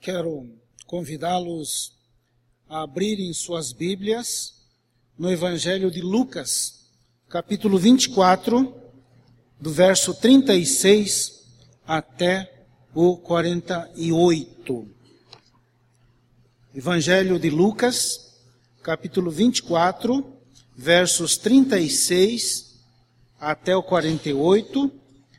Quero convidá-los a abrirem suas Bíblias no Evangelho de Lucas, capítulo 24, do verso 36 até o 48. Evangelho de Lucas, capítulo 24, versos 36 até o 48,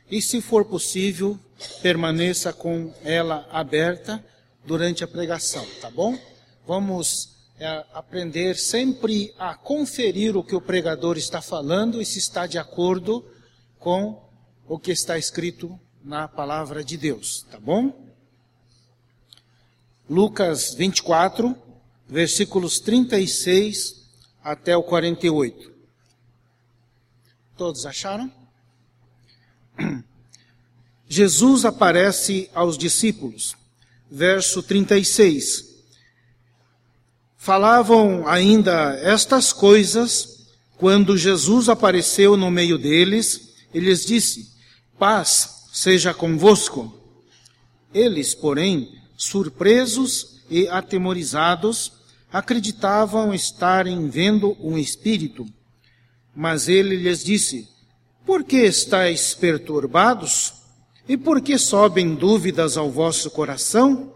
e se for possível, permaneça com ela aberta durante a pregação, tá bom? Vamos é, aprender sempre a conferir o que o pregador está falando e se está de acordo com o que está escrito na palavra de Deus, tá bom? Lucas 24, versículos 36 até o 48. Todos acharam? Jesus aparece aos discípulos verso 36. Falavam ainda estas coisas quando Jesus apareceu no meio deles e lhes disse: Paz seja convosco. Eles, porém, surpresos e atemorizados, acreditavam estarem vendo um espírito. Mas ele lhes disse: Por que estáis perturbados? E por que sobem dúvidas ao vosso coração?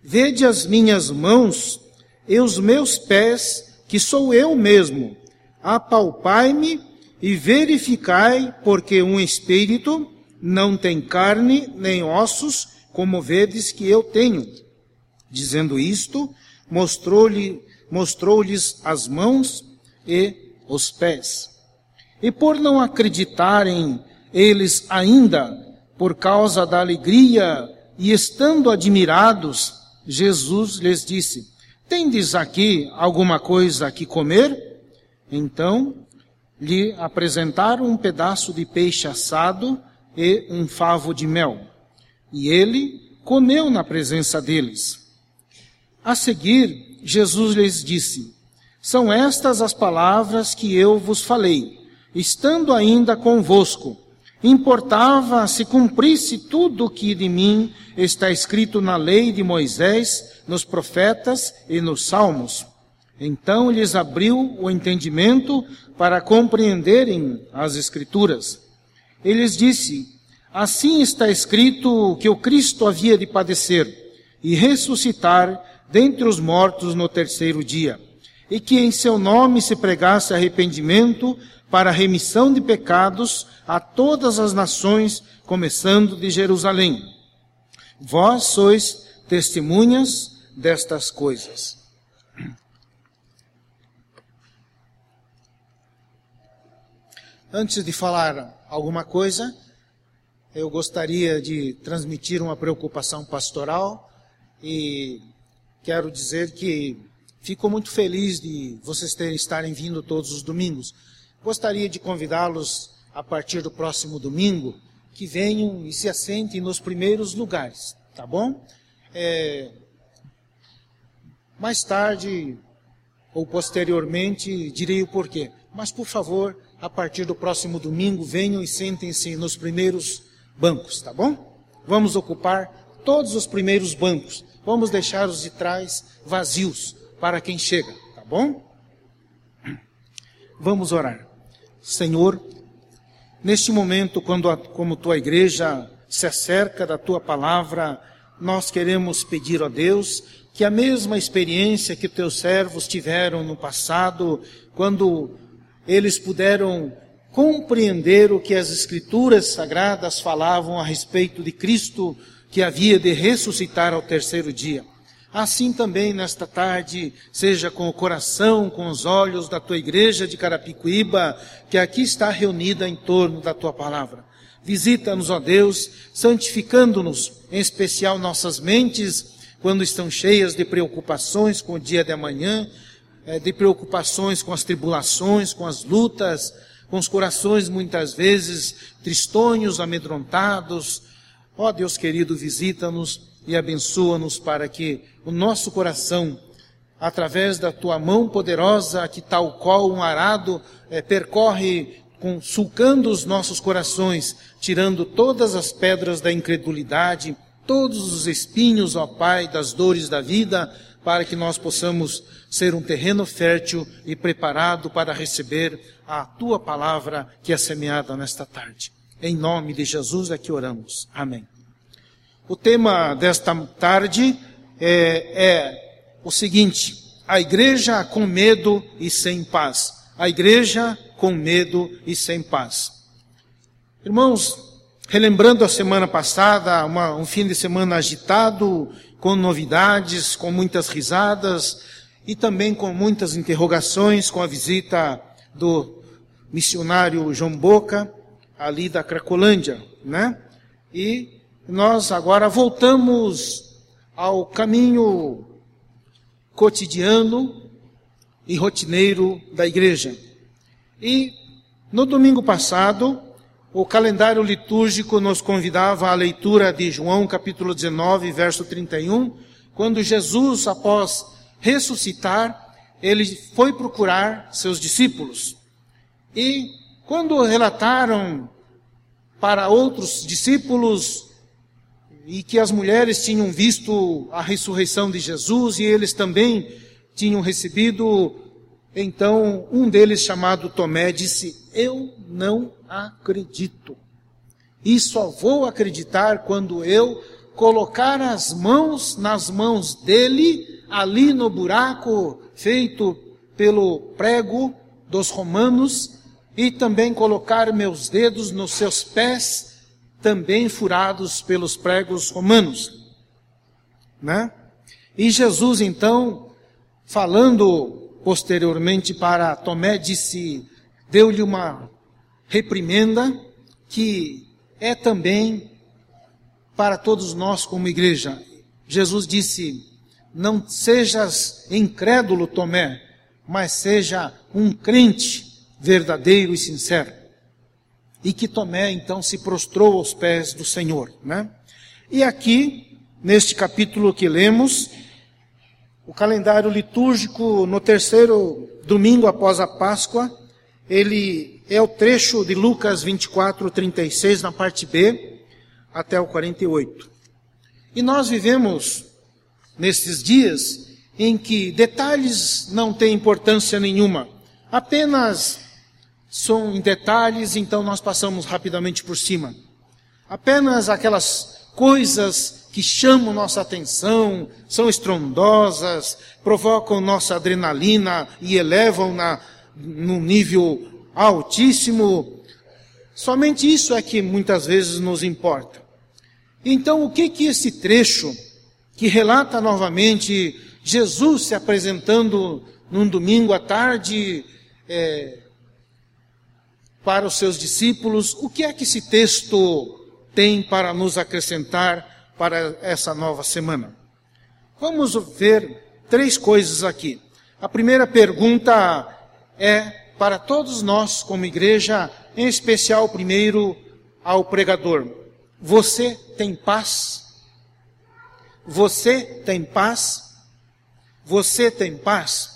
Vede as minhas mãos e os meus pés, que sou eu mesmo. Apalpai-me e verificai, porque um espírito não tem carne nem ossos, como vedes que eu tenho. Dizendo isto, mostrou-lhe, mostrou-lhes as mãos e os pés. E por não acreditarem eles ainda, por causa da alegria e estando admirados, Jesus lhes disse: Tendes aqui alguma coisa que comer? Então lhe apresentaram um pedaço de peixe assado e um favo de mel. E ele comeu na presença deles. A seguir, Jesus lhes disse: São estas as palavras que eu vos falei, estando ainda convosco Importava se cumprisse tudo o que de mim está escrito na lei de Moisés, nos profetas e nos salmos. Então lhes abriu o entendimento para compreenderem as Escrituras. Ele lhes disse: Assim está escrito que o Cristo havia de padecer e ressuscitar dentre os mortos no terceiro dia, e que em seu nome se pregasse arrependimento para a remissão de pecados a todas as nações, começando de Jerusalém. Vós sois testemunhas destas coisas. Antes de falar alguma coisa, eu gostaria de transmitir uma preocupação pastoral e quero dizer que fico muito feliz de vocês terem, estarem vindo todos os domingos. Gostaria de convidá-los, a partir do próximo domingo, que venham e se assentem nos primeiros lugares, tá bom? É, mais tarde ou posteriormente direi o porquê. Mas, por favor, a partir do próximo domingo, venham e sentem-se nos primeiros bancos, tá bom? Vamos ocupar todos os primeiros bancos. Vamos deixar os de trás vazios para quem chega, tá bom? Vamos orar. Senhor, neste momento, quando a, como tua igreja se acerca da tua palavra, nós queremos pedir a Deus que a mesma experiência que teus servos tiveram no passado, quando eles puderam compreender o que as Escrituras sagradas falavam a respeito de Cristo que havia de ressuscitar ao terceiro dia. Assim também nesta tarde, seja com o coração, com os olhos da tua igreja de Carapicuíba, que aqui está reunida em torno da tua palavra. Visita-nos, ó Deus, santificando-nos, em especial nossas mentes, quando estão cheias de preocupações com o dia de amanhã, eh, de preocupações com as tribulações, com as lutas, com os corações muitas vezes tristonhos, amedrontados. Ó Deus querido, visita-nos e abençoa-nos para que o nosso coração, através da tua mão poderosa, que tal qual um arado é, percorre com, sulcando os nossos corações, tirando todas as pedras da incredulidade, todos os espinhos, ó Pai, das dores da vida, para que nós possamos ser um terreno fértil e preparado para receber a tua palavra que é semeada nesta tarde. Em nome de Jesus é que oramos. Amém. O tema desta tarde é, é o seguinte: a igreja com medo e sem paz. A igreja com medo e sem paz. Irmãos, relembrando a semana passada, uma, um fim de semana agitado, com novidades, com muitas risadas e também com muitas interrogações, com a visita do missionário João Boca, ali da Cracolândia, né? E nós agora voltamos ao caminho cotidiano e rotineiro da igreja. E no domingo passado, o calendário litúrgico nos convidava à leitura de João capítulo 19, verso 31, quando Jesus, após ressuscitar, ele foi procurar seus discípulos. E quando relataram para outros discípulos e que as mulheres tinham visto a ressurreição de Jesus e eles também tinham recebido, então um deles chamado Tomé disse: Eu não acredito. E só vou acreditar quando eu colocar as mãos nas mãos dele, ali no buraco feito pelo prego dos romanos, e também colocar meus dedos nos seus pés, também furados pelos pregos romanos. Né? E Jesus, então, falando posteriormente para Tomé, disse, deu-lhe uma reprimenda que é também para todos nós como igreja. Jesus disse: Não sejas incrédulo, Tomé, mas seja um crente verdadeiro e sincero. E que Tomé então se prostrou aos pés do Senhor, né? E aqui, neste capítulo que lemos, o calendário litúrgico no terceiro domingo após a Páscoa, ele é o trecho de Lucas 24, 36, na parte B, até o 48. E nós vivemos nesses dias em que detalhes não têm importância nenhuma, apenas são detalhes, então nós passamos rapidamente por cima. Apenas aquelas coisas que chamam nossa atenção, são estrondosas, provocam nossa adrenalina e elevam na, no nível altíssimo. Somente isso é que muitas vezes nos importa. Então, o que que esse trecho que relata novamente Jesus se apresentando num domingo à tarde é, para os seus discípulos, o que é que esse texto tem para nos acrescentar para essa nova semana? Vamos ver três coisas aqui. A primeira pergunta é para todos nós, como igreja, em especial primeiro ao pregador: Você tem paz? Você tem paz? Você tem paz?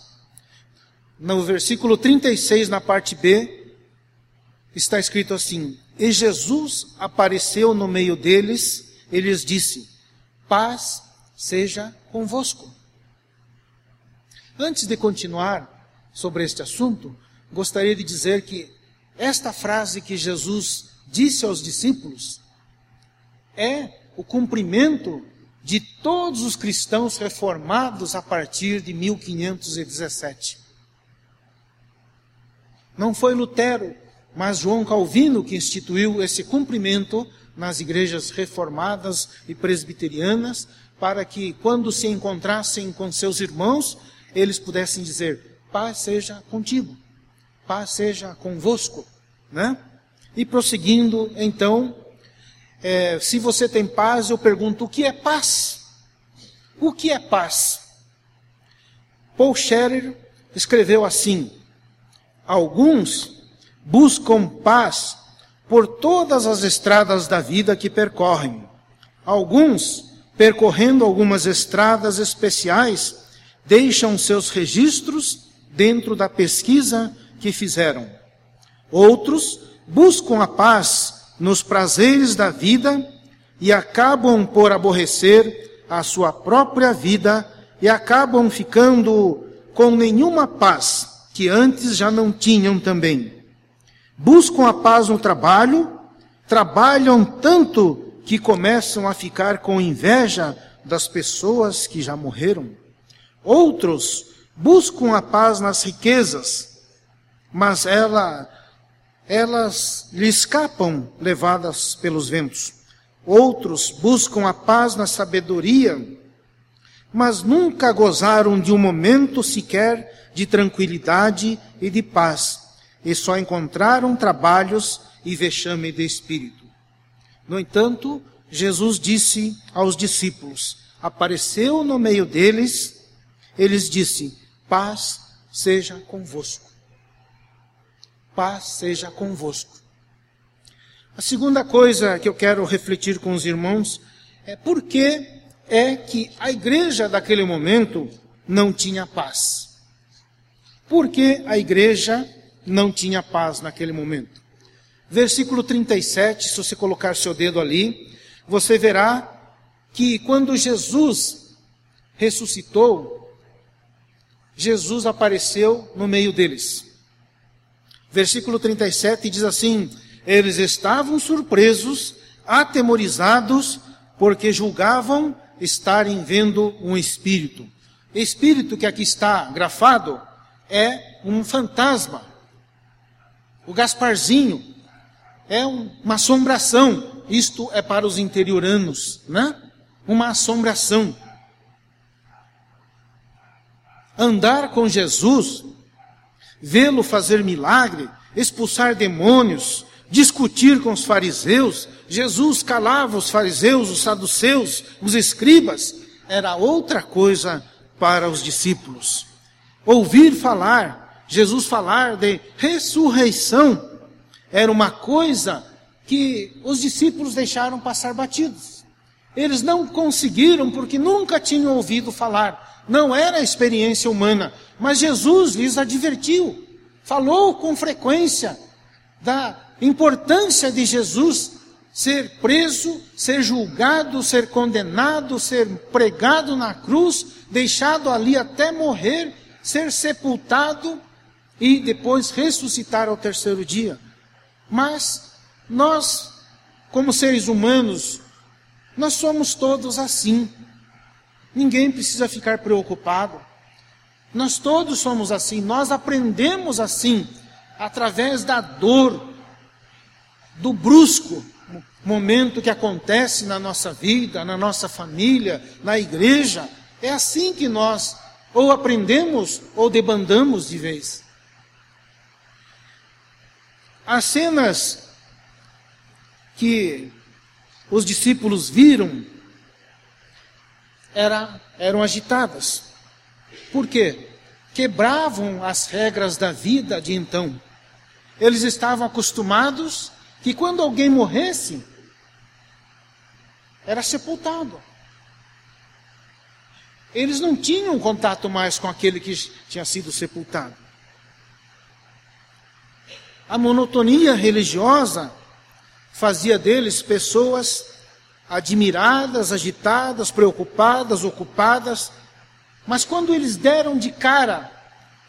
No versículo 36, na parte B, está escrito assim: E Jesus apareceu no meio deles, e lhes disse: Paz seja convosco. Antes de continuar sobre este assunto, gostaria de dizer que esta frase que Jesus disse aos discípulos é o cumprimento de todos os cristãos reformados a partir de 1517. Não foi Lutero, mas João Calvino que instituiu esse cumprimento nas igrejas reformadas e presbiterianas, para que quando se encontrassem com seus irmãos, eles pudessem dizer: Paz seja contigo paz seja convosco, né? E prosseguindo, então, é, se você tem paz, eu pergunto, o que é paz? O que é paz? Paul Scherer escreveu assim: Alguns buscam paz por todas as estradas da vida que percorrem. Alguns, percorrendo algumas estradas especiais, deixam seus registros dentro da pesquisa que fizeram. Outros buscam a paz nos prazeres da vida, e acabam por aborrecer a sua própria vida e acabam ficando com nenhuma paz que antes já não tinham também. Buscam a paz no trabalho, trabalham tanto que começam a ficar com inveja das pessoas que já morreram. Outros buscam a paz nas riquezas, mas ela, elas lhe escapam levadas pelos ventos. Outros buscam a paz na sabedoria, mas nunca gozaram de um momento sequer de tranquilidade e de paz, e só encontraram trabalhos e vexame de espírito. No entanto, Jesus disse aos discípulos, apareceu no meio deles, eles disse: Paz seja convosco. Paz seja convosco. A segunda coisa que eu quero refletir com os irmãos é por que é que a igreja daquele momento não tinha paz. Por que a igreja não tinha paz naquele momento? Versículo 37, se você colocar seu dedo ali, você verá que quando Jesus ressuscitou, Jesus apareceu no meio deles. Versículo 37 diz assim: eles estavam surpresos, atemorizados, porque julgavam estarem vendo um espírito. Espírito que aqui está grafado é um fantasma. O Gasparzinho é uma assombração. Isto é para os interioranos, né? Uma assombração. Andar com Jesus, vê-lo fazer milagre, expulsar demônios, discutir com os fariseus, Jesus calava os fariseus, os saduceus, os escribas, era outra coisa para os discípulos. Ouvir falar, Jesus falar de ressurreição, era uma coisa que os discípulos deixaram passar batidos. Eles não conseguiram porque nunca tinham ouvido falar. Não era experiência humana, mas Jesus lhes advertiu, falou com frequência da importância de Jesus ser preso, ser julgado, ser condenado, ser pregado na cruz, deixado ali até morrer, ser sepultado e depois ressuscitar ao terceiro dia. Mas nós, como seres humanos, nós somos todos assim. Ninguém precisa ficar preocupado. Nós todos somos assim, nós aprendemos assim, através da dor, do brusco momento que acontece na nossa vida, na nossa família, na igreja. É assim que nós ou aprendemos ou debandamos de vez. As cenas que os discípulos viram era, eram agitadas. Por quê? Quebravam as regras da vida de então. Eles estavam acostumados que quando alguém morresse, era sepultado. Eles não tinham contato mais com aquele que tinha sido sepultado. A monotonia religiosa fazia deles pessoas admiradas, agitadas, preocupadas, ocupadas, mas quando eles deram de cara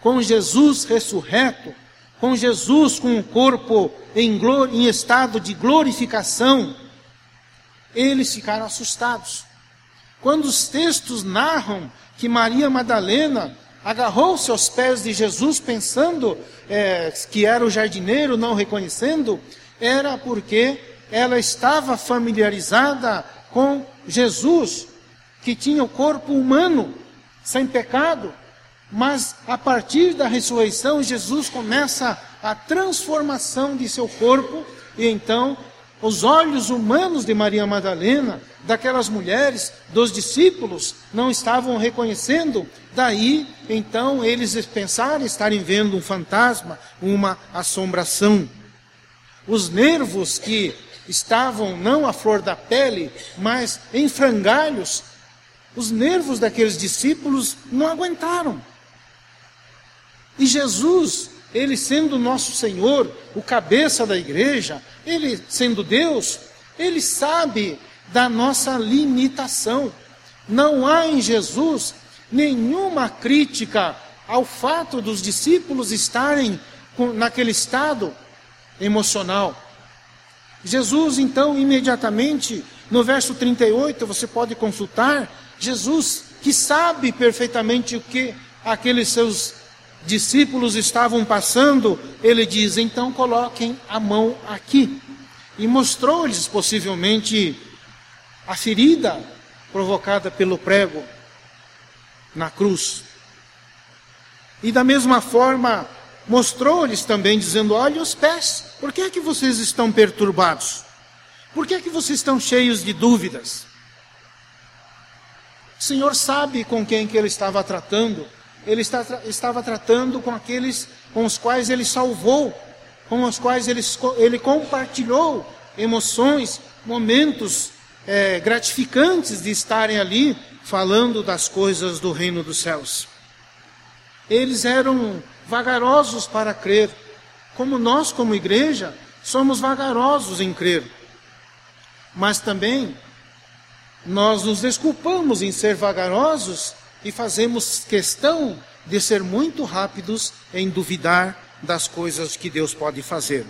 com Jesus ressurreto, com Jesus com o corpo em, em estado de glorificação, eles ficaram assustados. Quando os textos narram que Maria Madalena agarrou-se aos pés de Jesus, pensando é, que era o jardineiro, não reconhecendo, era porque ela estava familiarizada com Jesus, que tinha o corpo humano, sem pecado, mas a partir da ressurreição, Jesus começa a transformação de seu corpo, e então os olhos humanos de Maria Madalena, daquelas mulheres, dos discípulos, não estavam reconhecendo. Daí, então, eles pensaram estarem vendo um fantasma, uma assombração. Os nervos que estavam não à flor da pele, mas em frangalhos, os nervos daqueles discípulos não aguentaram. E Jesus, ele sendo nosso Senhor, o cabeça da igreja, ele sendo Deus, ele sabe da nossa limitação. Não há em Jesus nenhuma crítica ao fato dos discípulos estarem naquele estado emocional. Jesus, então, imediatamente, no verso 38, você pode consultar, Jesus, que sabe perfeitamente o que aqueles seus discípulos estavam passando, ele diz: então coloquem a mão aqui. E mostrou-lhes possivelmente a ferida provocada pelo prego na cruz. E da mesma forma, mostrou-lhes também, dizendo: Olha os pés, por que é que vocês estão perturbados? Por que é que vocês estão cheios de dúvidas? O Senhor sabe com quem que ele estava tratando. Ele está, estava tratando com aqueles com os quais ele salvou, com os quais ele, ele compartilhou emoções, momentos é, gratificantes de estarem ali falando das coisas do reino dos céus. Eles eram vagarosos para crer, como nós, como igreja, somos vagarosos em crer. Mas também nós nos desculpamos em ser vagarosos e fazemos questão de ser muito rápidos em duvidar das coisas que Deus pode fazer.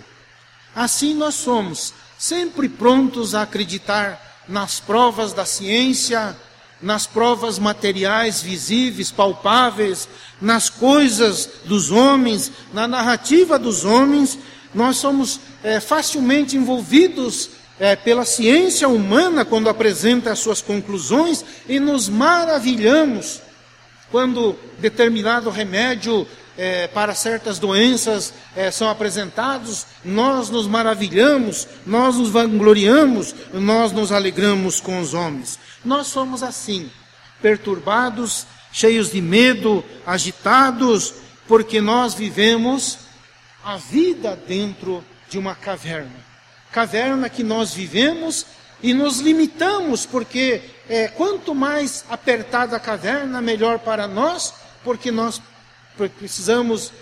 Assim nós somos, sempre prontos a acreditar nas provas da ciência, nas provas materiais visíveis, palpáveis, nas coisas dos homens, na narrativa dos homens, nós somos é, facilmente envolvidos é, pela ciência humana quando apresenta as suas conclusões e nos maravilhamos quando determinado remédio é, para certas doenças é, são apresentados, nós nos maravilhamos, nós nos vangloriamos, nós nos alegramos com os homens. Nós somos assim, perturbados, cheios de medo, agitados, porque nós vivemos a vida dentro de uma caverna. Caverna que nós vivemos e nos limitamos, porque é, quanto mais apertada a caverna, melhor para nós, porque nós precisamos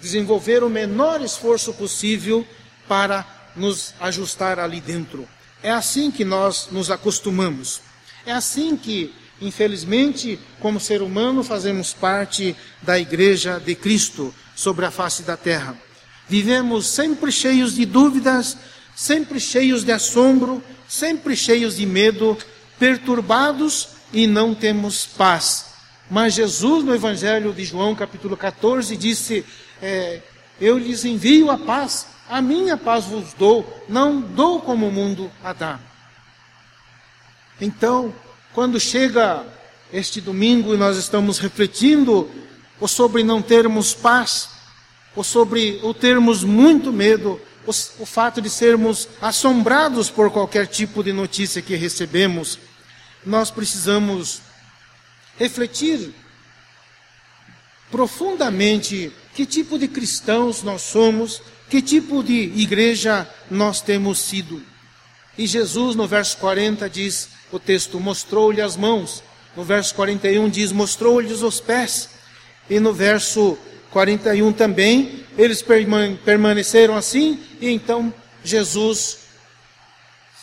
desenvolver o menor esforço possível para nos ajustar ali dentro. É assim que nós nos acostumamos. É assim que, infelizmente, como ser humano, fazemos parte da Igreja de Cristo sobre a face da terra. Vivemos sempre cheios de dúvidas, sempre cheios de assombro, sempre cheios de medo, perturbados e não temos paz mas Jesus, no Evangelho de João, capítulo 14, disse: é, Eu lhes envio a paz, a minha paz vos dou, não dou como o mundo a dá. Então, quando chega este domingo e nós estamos refletindo ou sobre não termos paz, ou sobre o termos muito medo, o, o fato de sermos assombrados por qualquer tipo de notícia que recebemos, nós precisamos refletir profundamente que tipo de cristãos nós somos, que tipo de igreja nós temos sido. E Jesus, no verso 40, diz: o texto mostrou-lhe as mãos. No verso 41 diz: mostrou-lhes os pés. E no verso 41 também, eles permaneceram assim, e então Jesus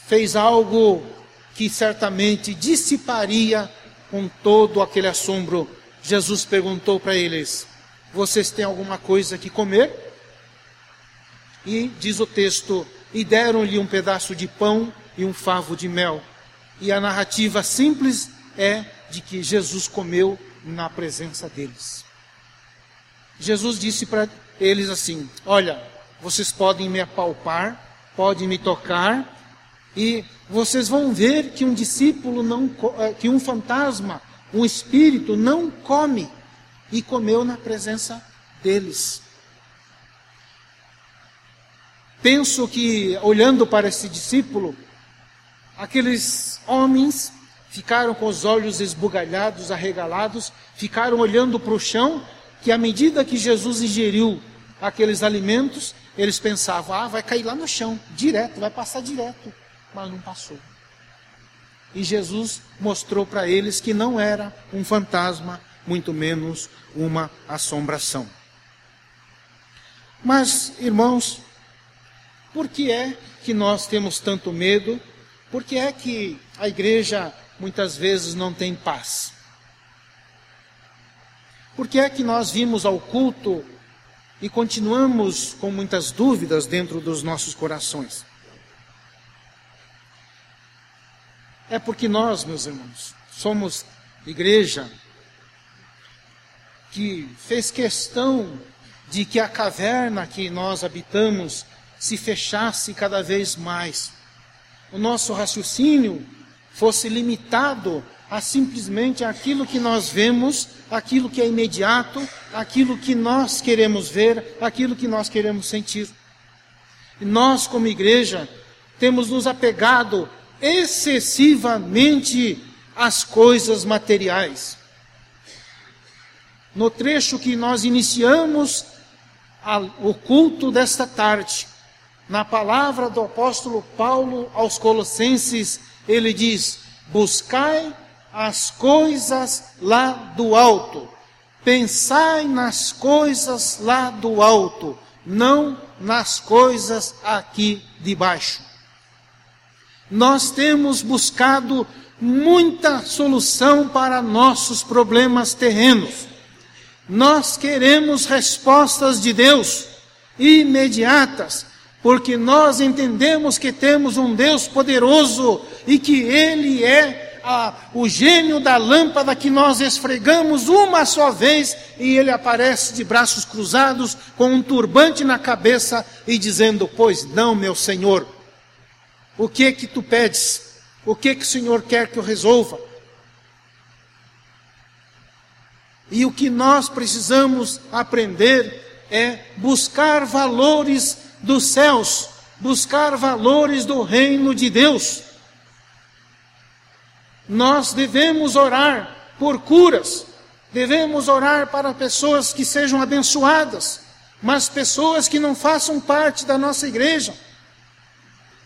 fez algo que certamente dissiparia com todo aquele assombro, Jesus perguntou para eles: Vocês têm alguma coisa que comer? E diz o texto: E deram-lhe um pedaço de pão e um favo de mel. E a narrativa simples é de que Jesus comeu na presença deles. Jesus disse para eles assim: Olha, vocês podem me apalpar, podem me tocar, e vocês vão ver que um discípulo não, eh, que um fantasma, um espírito não come e comeu na presença deles. Penso que olhando para esse discípulo, aqueles homens ficaram com os olhos esbugalhados, arregalados, ficaram olhando para o chão, que à medida que Jesus ingeriu aqueles alimentos, eles pensavam: ah, vai cair lá no chão, direto, vai passar direto mas não passou. E Jesus mostrou para eles que não era um fantasma, muito menos uma assombração. Mas, irmãos, por que é que nós temos tanto medo? Por que é que a igreja muitas vezes não tem paz? Por que é que nós vimos ao culto e continuamos com muitas dúvidas dentro dos nossos corações? É porque nós, meus irmãos, somos igreja que fez questão de que a caverna que nós habitamos se fechasse cada vez mais o nosso raciocínio fosse limitado a simplesmente aquilo que nós vemos, aquilo que é imediato, aquilo que nós queremos ver, aquilo que nós queremos sentir. E nós, como igreja, temos nos apegado excessivamente às coisas materiais. No trecho que nós iniciamos o culto desta tarde, na palavra do apóstolo Paulo aos Colossenses, ele diz: Buscai as coisas lá do alto, pensai nas coisas lá do alto, não nas coisas aqui de baixo. Nós temos buscado muita solução para nossos problemas terrenos. Nós queremos respostas de Deus imediatas porque nós entendemos que temos um Deus poderoso e que Ele é a, o gênio da lâmpada que nós esfregamos uma só vez e Ele aparece de braços cruzados com um turbante na cabeça e dizendo: Pois não, meu Senhor, o que que tu pedes? O que que o Senhor quer que eu resolva? E o que nós precisamos aprender é buscar valores dos céus, buscar valores do reino de Deus. Nós devemos orar por curas, devemos orar para pessoas que sejam abençoadas, mas pessoas que não façam parte da nossa igreja.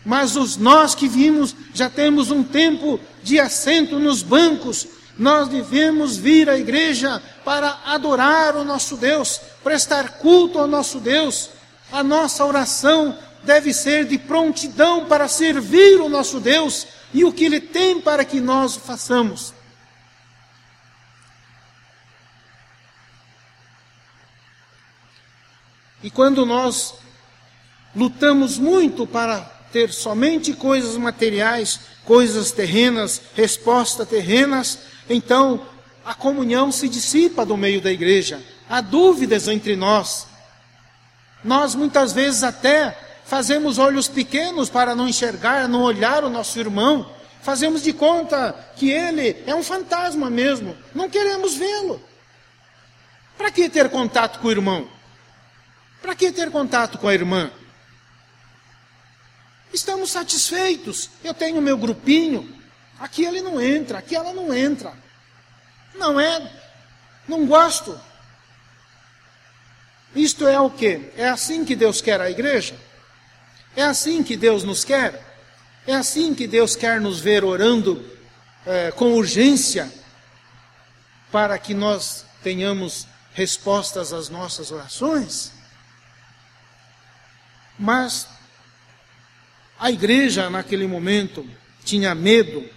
Mas os nós que vimos, já temos um tempo de assento nos bancos, nós devemos vir à igreja para adorar o nosso Deus, prestar culto ao nosso Deus, a nossa oração deve ser de prontidão para servir o nosso Deus e o que Ele tem para que nós façamos. E quando nós lutamos muito para ter somente coisas materiais, coisas terrenas, respostas terrenas, então a comunhão se dissipa do meio da igreja. Há dúvidas entre nós. Nós muitas vezes até fazemos olhos pequenos para não enxergar, não olhar o nosso irmão. Fazemos de conta que ele é um fantasma mesmo. Não queremos vê-lo. Para que ter contato com o irmão? Para que ter contato com a irmã? Estamos satisfeitos. Eu tenho meu grupinho. Aqui ele não entra, aqui ela não entra. Não é, não gosto. Isto é o que? É assim que Deus quer a igreja? É assim que Deus nos quer? É assim que Deus quer nos ver orando é, com urgência para que nós tenhamos respostas às nossas orações? Mas a igreja naquele momento tinha medo,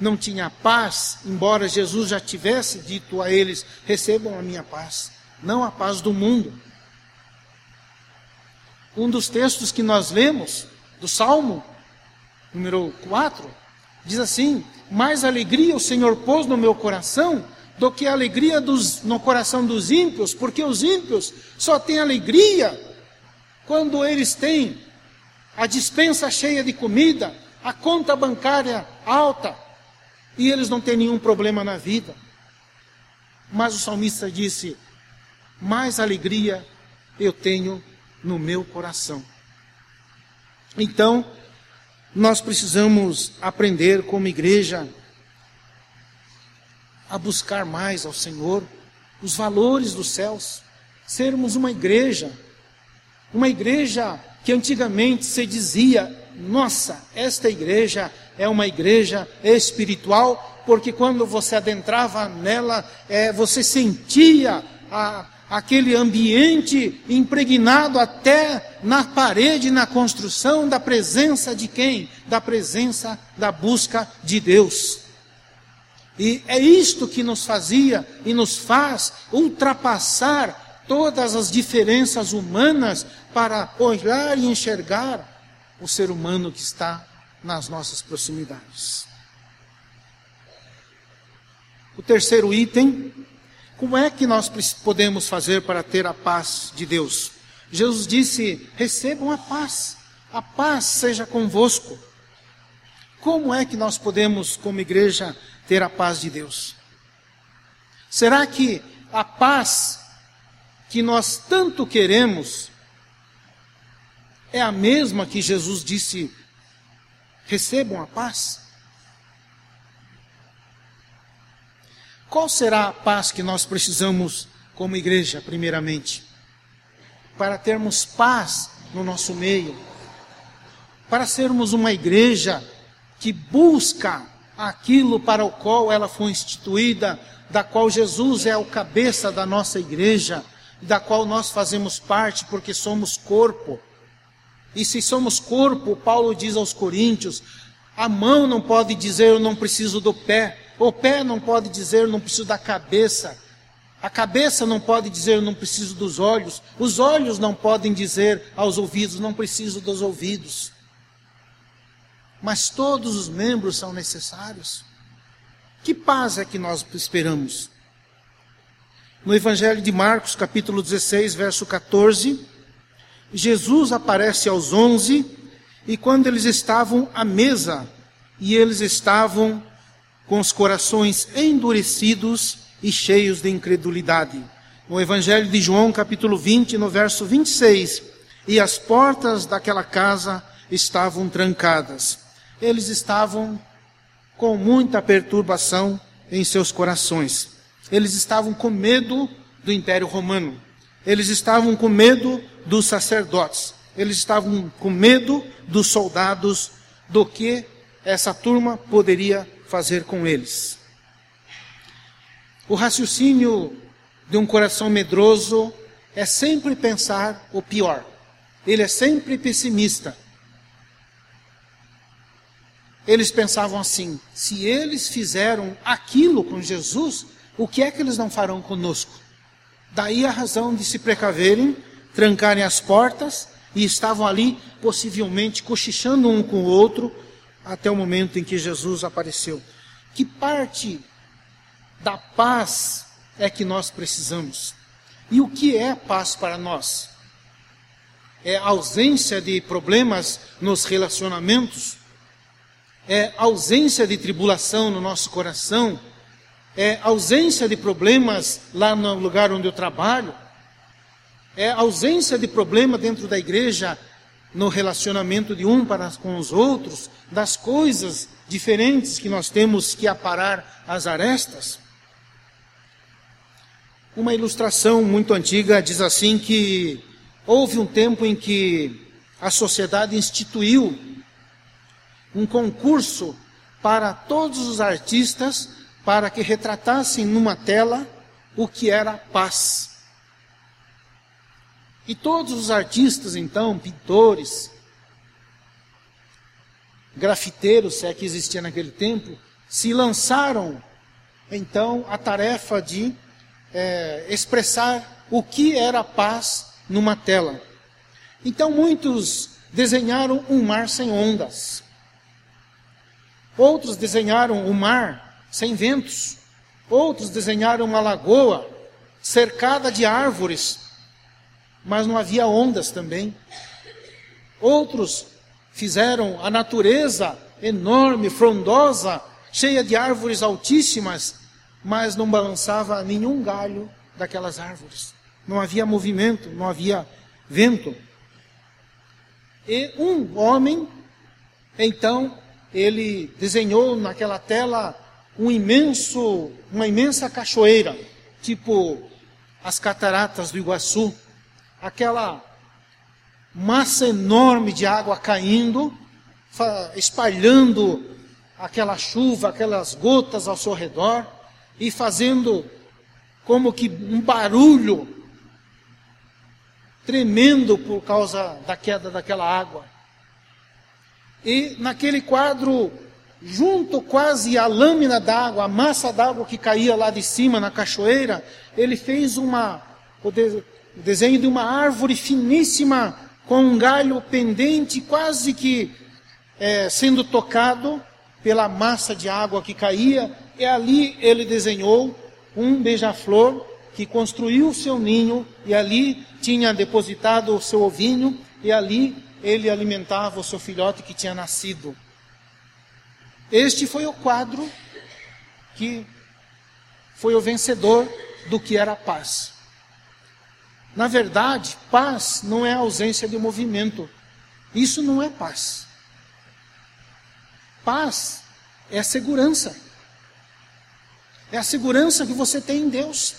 não tinha paz, embora Jesus já tivesse dito a eles: recebam a minha paz não a paz do mundo. Um dos textos que nós lemos, do Salmo, número 4, diz assim: Mais alegria o Senhor pôs no meu coração do que a alegria dos, no coração dos ímpios, porque os ímpios só têm alegria quando eles têm a dispensa cheia de comida, a conta bancária alta, e eles não têm nenhum problema na vida. Mas o salmista disse: mais alegria eu tenho no meu coração. Então, nós precisamos aprender como igreja a buscar mais ao Senhor, os valores dos céus, sermos uma igreja, uma igreja que antigamente se dizia, nossa, esta igreja é uma igreja espiritual, porque quando você adentrava nela, é, você sentia a, aquele ambiente impregnado até na parede, na construção da presença de quem? Da presença da busca de Deus. E é isto que nos fazia e nos faz ultrapassar todas as diferenças humanas para olhar e enxergar o ser humano que está nas nossas proximidades. O terceiro item como é que nós podemos fazer para ter a paz de Deus? Jesus disse: recebam a paz, a paz seja convosco. Como é que nós podemos, como igreja, ter a paz de Deus? Será que a paz que nós tanto queremos é a mesma que Jesus disse: recebam a paz? Qual será a paz que nós precisamos como igreja, primeiramente? Para termos paz no nosso meio, para sermos uma igreja que busca aquilo para o qual ela foi instituída, da qual Jesus é o cabeça da nossa igreja, da qual nós fazemos parte porque somos corpo. E se somos corpo, Paulo diz aos Coríntios, a mão não pode dizer eu não preciso do pé, o pé não pode dizer, não preciso da cabeça. A cabeça não pode dizer, não preciso dos olhos. Os olhos não podem dizer aos ouvidos, não preciso dos ouvidos. Mas todos os membros são necessários. Que paz é que nós esperamos? No Evangelho de Marcos, capítulo 16, verso 14, Jesus aparece aos onze, e quando eles estavam à mesa, e eles estavam com os corações endurecidos e cheios de incredulidade. No Evangelho de João, capítulo 20, no verso 26, e as portas daquela casa estavam trancadas. Eles estavam com muita perturbação em seus corações. Eles estavam com medo do Império Romano. Eles estavam com medo dos sacerdotes. Eles estavam com medo dos soldados, do que essa turma poderia fazer com eles. O raciocínio de um coração medroso é sempre pensar o pior. Ele é sempre pessimista. Eles pensavam assim: se eles fizeram aquilo com Jesus, o que é que eles não farão conosco? Daí a razão de se precaverem, trancarem as portas e estavam ali, possivelmente cochichando um com o outro, até o momento em que Jesus apareceu. Que parte da paz é que nós precisamos? E o que é paz para nós? É ausência de problemas nos relacionamentos? É ausência de tribulação no nosso coração? É ausência de problemas lá no lugar onde eu trabalho? É ausência de problema dentro da igreja no relacionamento de um para com os outros, das coisas diferentes que nós temos que aparar as arestas. Uma ilustração muito antiga diz assim que houve um tempo em que a sociedade instituiu um concurso para todos os artistas para que retratassem numa tela o que era paz. E todos os artistas, então, pintores, grafiteiros, se é que existia naquele tempo, se lançaram, então, a tarefa de é, expressar o que era paz numa tela. Então, muitos desenharam um mar sem ondas. Outros desenharam o um mar sem ventos. Outros desenharam uma lagoa cercada de árvores mas não havia ondas também. Outros fizeram a natureza enorme, frondosa, cheia de árvores altíssimas, mas não balançava nenhum galho daquelas árvores. Não havia movimento, não havia vento. E um homem, então, ele desenhou naquela tela um imenso, uma imensa cachoeira, tipo as cataratas do Iguaçu, aquela massa enorme de água caindo, espalhando aquela chuva, aquelas gotas ao seu redor e fazendo como que um barulho tremendo por causa da queda daquela água. E naquele quadro, junto quase à lâmina d'água, a massa d'água que caía lá de cima na cachoeira, ele fez uma, o, de, o desenho de uma árvore finíssima com um galho pendente, quase que é, sendo tocado pela massa de água que caía. E ali ele desenhou um beija-flor que construiu o seu ninho e ali tinha depositado o seu ovinho e ali ele alimentava o seu filhote que tinha nascido. Este foi o quadro que foi o vencedor do que era paz. Na verdade, paz não é ausência de movimento. Isso não é paz. Paz é segurança. É a segurança que você tem em Deus.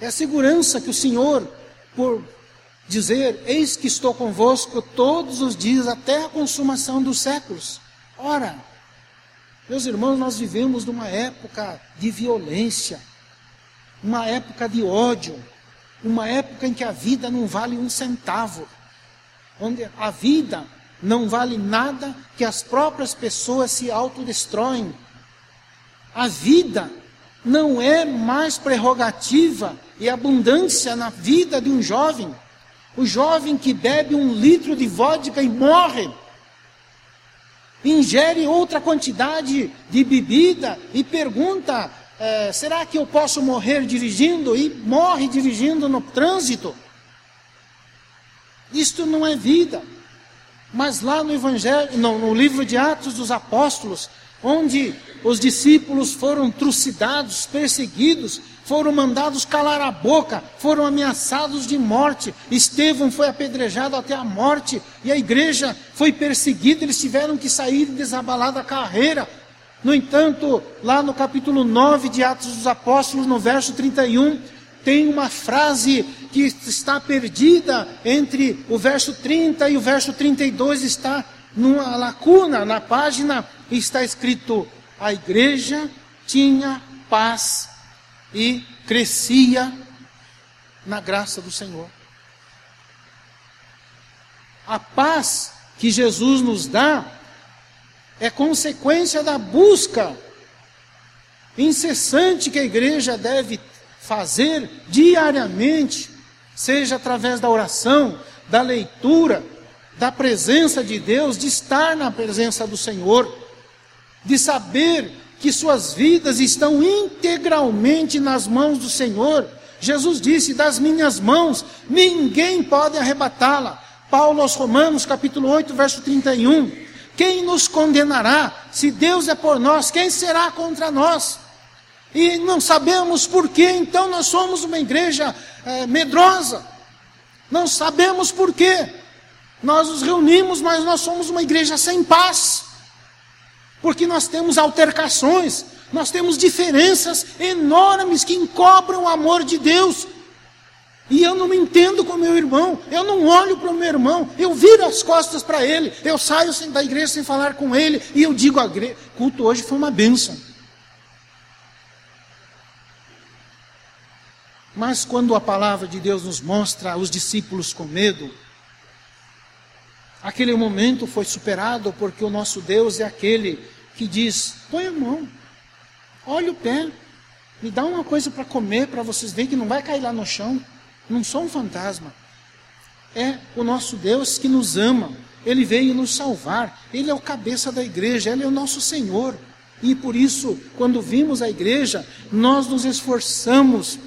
É a segurança que o Senhor, por dizer: Eis que estou convosco todos os dias até a consumação dos séculos. Ora, meus irmãos, nós vivemos numa época de violência, uma época de ódio, uma época em que a vida não vale um centavo, onde a vida não vale nada, que as próprias pessoas se autodestroem. A vida não é mais prerrogativa e abundância na vida de um jovem. O jovem que bebe um litro de vodka e morre, ingere outra quantidade de bebida e pergunta: é, será que eu posso morrer dirigindo? E morre dirigindo no trânsito. Isto não é vida. Mas lá no Evangelho, no, no livro de Atos dos Apóstolos, onde os discípulos foram trucidados, perseguidos, foram mandados calar a boca, foram ameaçados de morte. Estevão foi apedrejado até a morte e a igreja foi perseguida, eles tiveram que sair e desabalar da carreira. No entanto, lá no capítulo 9 de Atos dos Apóstolos, no verso 31, tem uma frase que está perdida entre o verso 30 e o verso 32, está numa lacuna na página, está escrito: a igreja tinha paz e crescia na graça do Senhor. A paz que Jesus nos dá é consequência da busca incessante que a igreja deve fazer diariamente, seja através da oração, da leitura, da presença de Deus, de estar na presença do Senhor, de saber que suas vidas estão integralmente nas mãos do Senhor. Jesus disse: Das minhas mãos ninguém pode arrebatá-la. Paulo aos Romanos, capítulo 8, verso 31. Quem nos condenará? Se Deus é por nós, quem será contra nós? E não sabemos por que, então nós somos uma igreja é, medrosa. Não sabemos por que. Nós nos reunimos, mas nós somos uma igreja sem paz. Porque nós temos altercações, nós temos diferenças enormes que encobrem o amor de Deus. E eu não me entendo com meu irmão, eu não olho para o meu irmão, eu viro as costas para ele, eu saio da igreja sem falar com ele, e eu digo: a culto hoje foi uma bênção. Mas quando a palavra de Deus nos mostra os discípulos com medo, Aquele momento foi superado porque o nosso Deus é aquele que diz: põe a mão, olha o pé, me dá uma coisa para comer para vocês verem que não vai cair lá no chão. Não sou um fantasma. É o nosso Deus que nos ama. Ele veio nos salvar. Ele é o cabeça da igreja. Ele é o nosso Senhor. E por isso, quando vimos a igreja, nós nos esforçamos,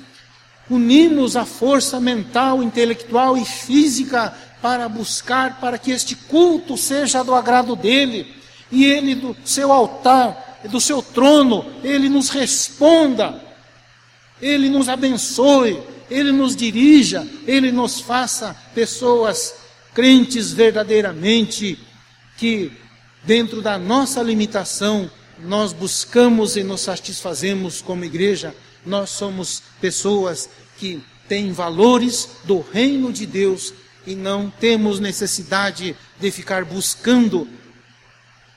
unimos a força mental, intelectual e física para buscar para que este culto seja do agrado dele e ele do seu altar, do seu trono, ele nos responda, ele nos abençoe, ele nos dirija, ele nos faça pessoas crentes verdadeiramente que dentro da nossa limitação nós buscamos e nos satisfazemos como igreja, nós somos pessoas que têm valores do reino de Deus e não temos necessidade de ficar buscando,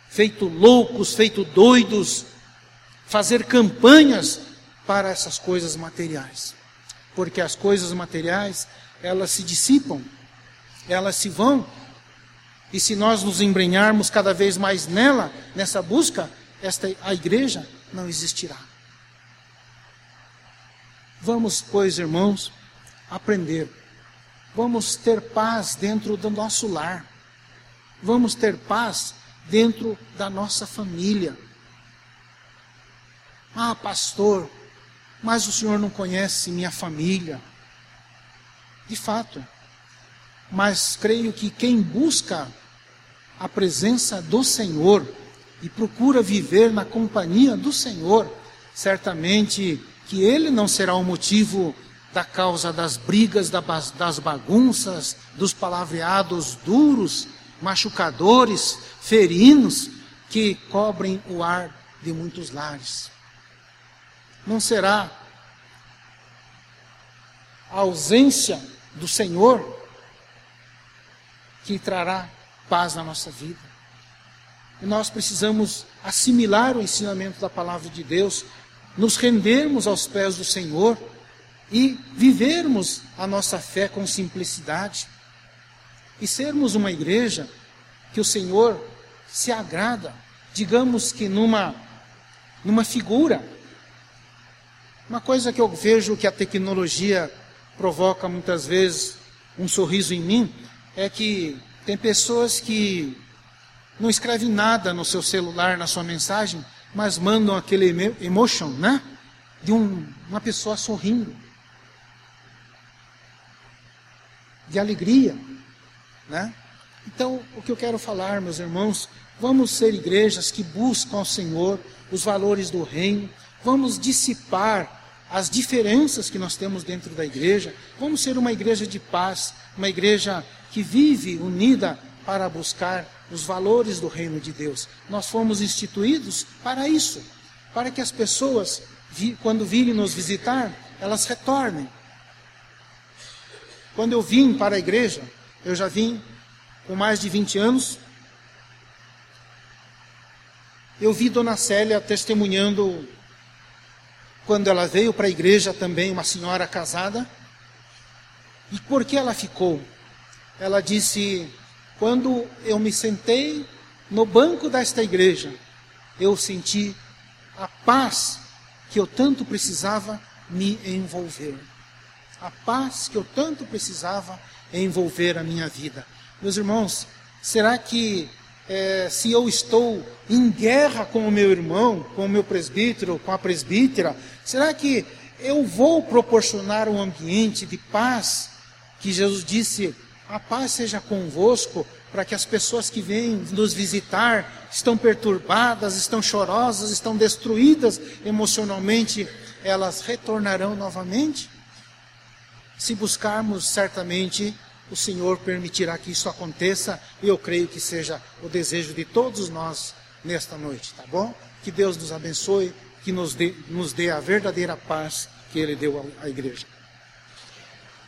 feito loucos, feito doidos, fazer campanhas para essas coisas materiais. Porque as coisas materiais, elas se dissipam, elas se vão. E se nós nos embrenharmos cada vez mais nela, nessa busca, esta a igreja não existirá. Vamos, pois, irmãos, aprender. Vamos ter paz dentro do nosso lar. Vamos ter paz dentro da nossa família. Ah, pastor, mas o senhor não conhece minha família. De fato, mas creio que quem busca a presença do Senhor e procura viver na companhia do Senhor, certamente que ele não será o motivo da causa das brigas, das bagunças, dos palavreados duros, machucadores, ferinos, que cobrem o ar de muitos lares. Não será a ausência do Senhor que trará paz na nossa vida. E nós precisamos assimilar o ensinamento da palavra de Deus, nos rendermos aos pés do Senhor e vivermos a nossa fé com simplicidade e sermos uma igreja que o Senhor se agrada, digamos que numa numa figura. Uma coisa que eu vejo que a tecnologia provoca muitas vezes um sorriso em mim é que tem pessoas que não escrevem nada no seu celular, na sua mensagem, mas mandam aquele emotion, né? De um, uma pessoa sorrindo. De alegria, né? Então, o que eu quero falar, meus irmãos, vamos ser igrejas que buscam ao Senhor os valores do reino, vamos dissipar as diferenças que nós temos dentro da igreja, vamos ser uma igreja de paz, uma igreja que vive unida para buscar os valores do reino de Deus. Nós fomos instituídos para isso, para que as pessoas, quando virem nos visitar, elas retornem. Quando eu vim para a igreja, eu já vim com mais de 20 anos, eu vi Dona Célia testemunhando quando ela veio para a igreja também, uma senhora casada. E por que ela ficou? ela disse: Quando eu me sentei no banco desta igreja, eu senti a paz que eu tanto precisava me envolver. A paz que eu tanto precisava envolver a minha vida. Meus irmãos, será que é, se eu estou em guerra com o meu irmão, com o meu presbítero, com a presbítera, será que eu vou proporcionar um ambiente de paz que Jesus disse a paz seja convosco, para que as pessoas que vêm nos visitar estão perturbadas, estão chorosas, estão destruídas emocionalmente, elas retornarão novamente? Se buscarmos, certamente o Senhor permitirá que isso aconteça, e eu creio que seja o desejo de todos nós nesta noite, tá bom? Que Deus nos abençoe, que nos dê, nos dê a verdadeira paz que Ele deu à igreja.